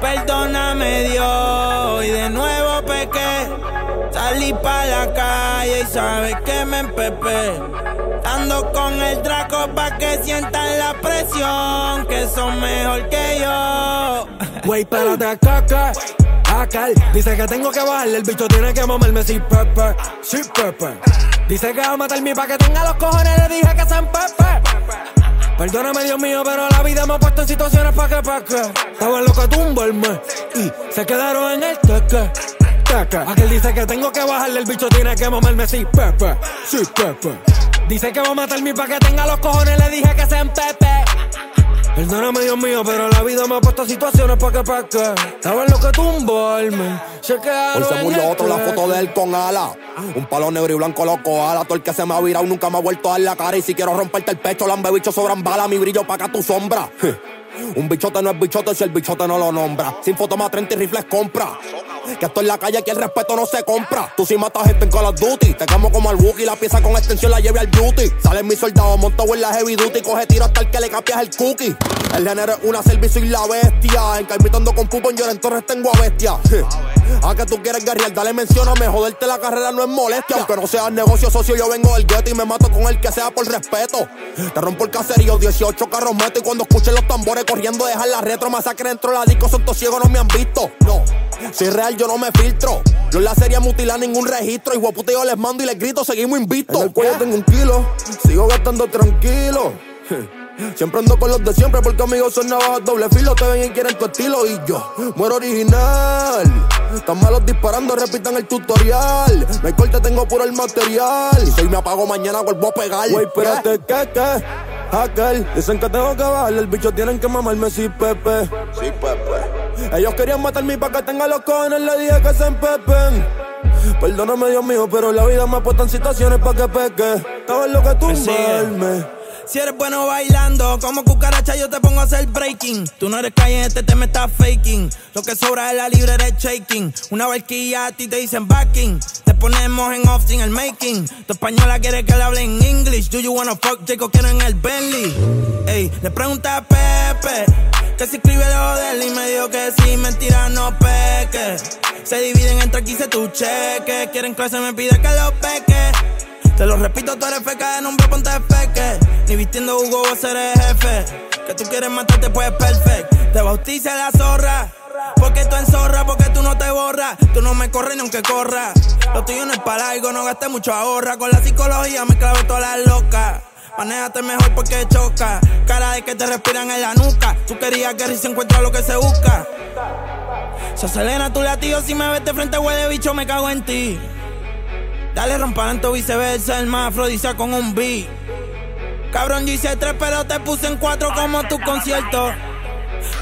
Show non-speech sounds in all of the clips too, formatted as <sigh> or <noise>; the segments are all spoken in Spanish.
Perdóname Dios y de nuevo pequé. Salí pa' la calle y sabes que me empepé. Ando con el Draco pa' que sientan la presión, que son mejor que yo. <laughs> Wey, espérate, caca. Aquel dice que tengo que bajarle, el bicho tiene que mamarme si pepe, si pepe. Dice que va a matar mi pa' que tenga los cojones, le dije que sean pepe. Perdóname, Dios mío, pero la vida me ha puesto en situaciones pa' que, pa' que. Estaba el mes y se quedaron en el teque. Teque. Aquel dice que tengo que bajarle, el bicho tiene que mamarme si pepe, si pepe. Dice que va a matar mi pa' que tenga los cojones, le dije que sean pepe. Perdóname, Dios mío, pero la vida me ha puesto situaciones pa' que pa' que. Estaba en lo que tumbo alma. Se quedaron Hoy se murió otro, la foto de él con ala. Un palo negro y blanco loco ala. Todo el que se me ha virado nunca me ha vuelto a dar la cara. Y si quiero romperte el pecho, lambe bicho sobran balas. Mi brillo pa' acá tu sombra. Un bichote no es bichote si el bichote no lo nombra. Sin foto más 30 y rifles compra. Que esto en la calle aquí el respeto no se compra. Tú si matas gente en Call of Duty. Te camo como al Wookiee, la pieza con extensión la lleve al beauty. Sale mi soldado montado en la heavy duty. Coge tiro hasta el que le capias el cookie. El género es una servicio y la bestia. En Carmitando con Pupón, yo en Torres tengo a bestia. <laughs> A que tú quieres guerrear, dale mencióname. Joderte la carrera no es molestia. Aunque no sea negocio socio, yo vengo del gueto y me mato con el que sea por respeto. Te rompo el caserío, 18 carros meto. Y cuando escuchen los tambores corriendo, dejar la retro. Masacre dentro de la disco, son todos ciegos, no me han visto. No, soy real, yo no me filtro. No en la serie mutilar ningún registro. Y guaputa yo les mando y les grito, seguimos invictos. En el cuello tengo un kilo, sigo gastando tranquilo. <laughs> Siempre ando con los de siempre porque amigos son navajas doble filo. Te ven y quieren tu estilo y yo muero original. Están malos disparando, repitan el tutorial. No hay corte, tengo puro el material. Si hoy me apago mañana, vuelvo a pegar. Güey, espérate, ¿qué, qué? Aquel, dicen que tengo que bajarle, el bicho tienen que mamarme si Pepe. Sí, Pepe. Ellos querían matarme para que tenga los cojones, le dije que se empepen. Perdóname, Dios mío, pero la vida me ha puesto en situaciones para que peque. Estaba en lo que tú Persigue. Si eres bueno bailando, como cucaracha yo te pongo a hacer breaking. Tú no eres calle, este te me estás faking. Lo que sobra es la libre de shaking. Una barquilla a ti te dicen backing. Te ponemos en off sin el making. Tu española quiere que le hable en English. Do you wanna fuck Jacob? Quiero en el Bentley. Ey, le pregunta a Pepe. Que si escribe lo de él y me dijo que sí, mentira no peque. Se dividen entre aquí se tu cheque. Quieren clase, me pide que lo peque. Te lo repito, tú eres feca de nombre, ponte feque. Ni vistiendo Hugo vos eres jefe. Que tú quieres matarte, pues perfect. Te bautice la zorra. Porque tú en zorra, porque tú no te borras. Tú no me corres ni aunque corra. Lo tuyo no es para algo, no gastes mucho ahorra. Con la psicología me clavé todas las locas. Manéjate mejor porque choca. Cara de que te respiran en la nuca. Tú querías que se encuentra lo que se busca. Se acelera tu latido si me ves de frente, huele bicho, me cago en ti. Dale rompanto viceversa, el más afrodisíaco con un beat. Cabrón, yo hice tres, pero te puse en cuatro como tu concierto.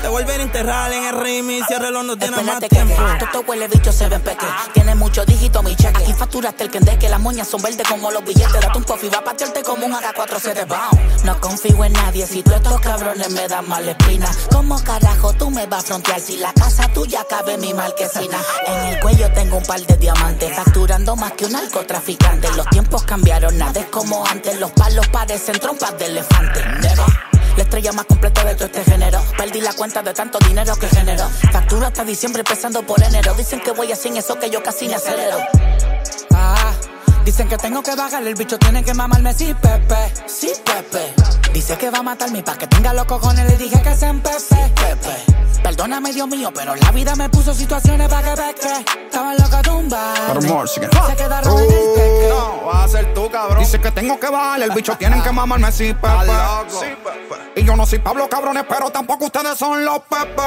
Te volver a enterrar en el remix, cierre el no tiene más Espérate que tiempo. que esto huele bicho se ven peque. Tiene mucho dígito mi cheque. Aquí facturaste el que que las moñas son verdes como los billetes. Date un y va a patearte como un AK-47 bound. No confío en nadie si tú estos cabrones me dan mala espina. ¿Cómo carajo tú me vas a frontear si la casa tuya cabe mi marquesina? En el cuello tengo un par de diamantes, facturando más que un narcotraficante. Los tiempos cambiaron, nada es como antes. Los palos parecen trompas de elefante. Never. La estrella más completa de todo este género. Perdí la cuenta de tanto dinero que generó. Facturo hasta diciembre empezando por enero. Dicen que voy así, eso que yo casi ni acelero. Ah, dicen que tengo que bajarle, el bicho tiene que mamarme, sí, Pepe. Sí, Pepe. Dice que va a matarme pa' que tenga los cojones, le dije que se empepe. Sí, Pepe. Perdóname, Dios mío, pero la vida me puso situaciones pa' que peque. Estaba en loca tumba. Se quedaron en el vas a ser tú, cabrón. Dice que tengo que bajarle, el bicho tienen que mamarme, <laughs> sí, Pepe. Y yo no soy Pablo, cabrones, pero tampoco ustedes son los Pepe.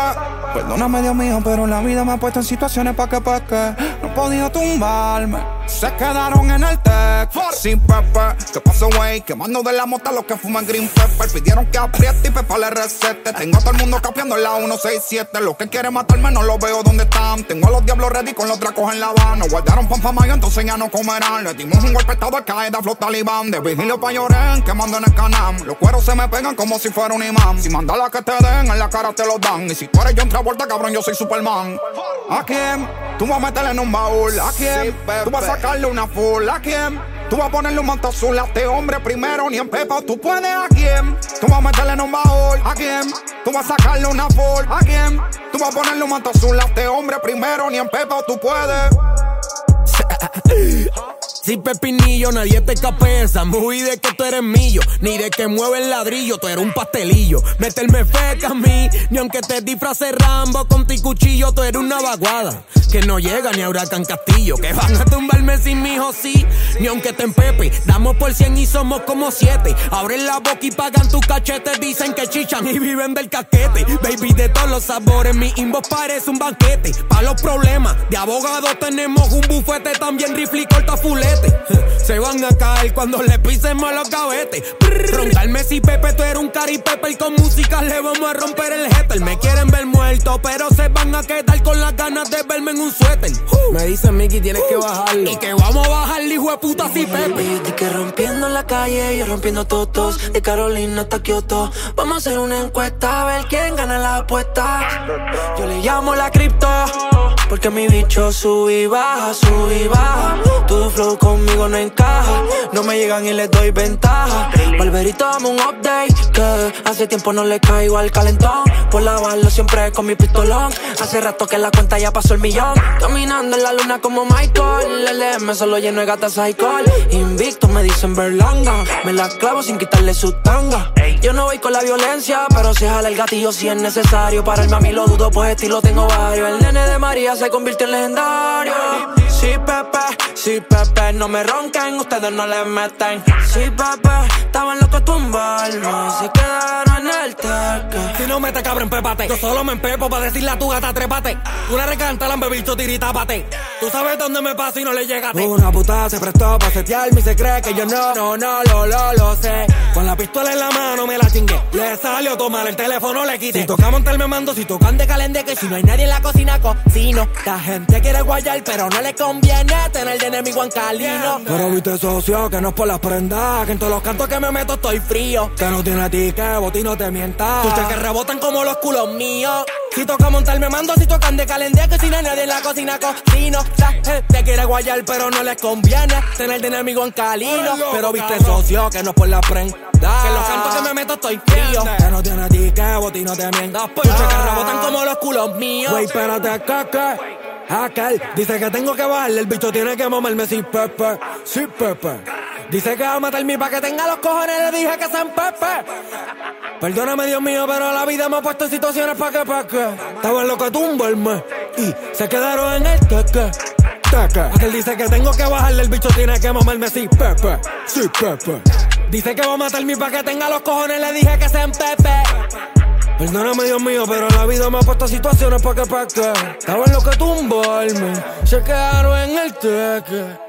Perdóname, Dios mío, pero la vida me ha puesto en situaciones pa' que peque. No podía tumbarme. Se quedaron en el tech, sin Pepe. ¿Qué pasó, güey? Quemando de la mota los que fuman green pepper. Pidieron que apriete y Pepa le recete. Tengo a todo el mundo capeando en la 167. Los que quieren matarme no los veo donde están. Tengo a los diablos ready con los tracos en la van. Nos guardaron pan mayo, entonces ya no comerán. Le dimos un golpe estado al caída, flot talibán. De vigilio pa' llorar, quemando en el canam. Los cueros se me pegan como si fuera un imán. Si manda la que te den, en la cara te lo dan. Y si tú eres John Travolta, cabrón, yo soy Superman. ¿A quién? Tú vas a meterle en un baúl. ¿A quién? Tú vas a sacarle una full. ¿A quién? Tú vas a ponerle un manto azul a este hombre primero, ni en pepa. Tú puedes a quién. Tú vas a meterle en un baúl a quién. Tú vas a sacarle una Ford a quién. Tú vas a ponerle un manto azul a este hombre primero, ni en pepa. Tú puedes. <laughs> Si pepinillo, nadie te capeza. Muy de que tú eres mío, ni de que mueve el ladrillo, tú eres un pastelillo. Meterme feca a mí, ni aunque te disfrace Rambo con tu cuchillo, tú eres una vaguada. Que no llega ni a Huracán Castillo, que van a tumbarme sin mi hijo, sí. Ni aunque te empepe, damos por cien y somos como siete. Abren la boca y pagan tu cachete, dicen que chichan y viven del caquete. Baby, de todos los sabores, mi inbox parece un banquete. Pa' los problemas, de abogados tenemos un bufete, también rifle y corta fulete. Se van a caer cuando le pisemos los gavetes. Roncarme si Pepe, tú eres un cari y con música le vamos a romper el jeter. Me quieren ver muerto, pero se van a quedar con las ganas de verme en un suéter. Me dicen Mickey, tienes que bajarlo. Y que vamos a bajarle, hijo de puta, si Pepe. Y que rompiendo en la calle, yo rompiendo totos. De Carolina hasta Kioto. Vamos a hacer una encuesta a ver quién gana la apuesta. Yo le llamo la cripto. Porque mi bicho sube y baja, sube y baja. Tu flow conmigo no No me llegan y les doy ventaja. Valverito, dame un update. Que hace tiempo no le caigo al calentón. Por lavarlo siempre con mi pistolón. Hace rato que la cuenta ya pasó el millón. Caminando en la luna como Michael. El LM solo lleno de gatas alcohol. Invicto me dicen Berlanga. Me la clavo sin quitarle su tanga. Yo no voy con la violencia, pero se jala el gatillo si es necesario. Para el mami lo dudo, pues estilo tengo varios. El nene de María se convirtió en legendario. Sí, Pepe, sí, Pepe, no me ronquen, ustedes no le meten. Sí, Pepe, estaban locos tumbarme, se quedaron en el teque. Si no me te cabrón, pépate. Yo solo me empepo para decirle a tu gata, trépate. Una recanta, la bicho, tiritápate. Tú sabes dónde me paso y no le llegaste. Una puta se prestó para setearme y se cree que yo no, no, no, lo, lo, lo sé. Con la pistola en la mano me la chingué. Le salió tomar el teléfono, le quité. Si toca montar me mando, si tocan de calende, que si no hay nadie en la cocina, cocino. La gente quiere guayar, pero no le conviene tener de enemigo en calino. Pero viste, socio, que no es por las prendas, que en todos los cantos que me meto estoy frío. Que no tiene ti, que boti no te mientas. Tú que rebotan como los culos míos. Si toca montar me mando, si tocan de calendar, que si no hay nadie en la cocina, cocino. La gente quiere guayar, pero no les conviene tener de enemigo en calino. Pero viste, socio, que no es por las prendas. Que en los cantos que me meto estoy frío. Que no tiene ti, que boti no te mientas. Pues que rebotan como los culos míos. Wey, espérate, que Aquel dice que tengo que bajarle, el bicho tiene que mamarme sin pepe, sin pepe. Dice que va a matarme para que tenga los cojones, le dije que sean pepe. Perdóname, Dios mío, pero la vida me ha puesto en situaciones para que, pa' que. Estaba en lo que tumbarme y se quedaron en el teque. Teque. Aquel dice que tengo que bajarle, el bicho tiene que mamarme sin pepe, sin pepe. Dice que va a matarme para que tenga los cojones, le dije que sean pepe. Perdóname, Dios mío, pero la vida me ha puesto situaciones pa' que pa' que. Estaba en lo que tumbarme, se quedaron en el teque.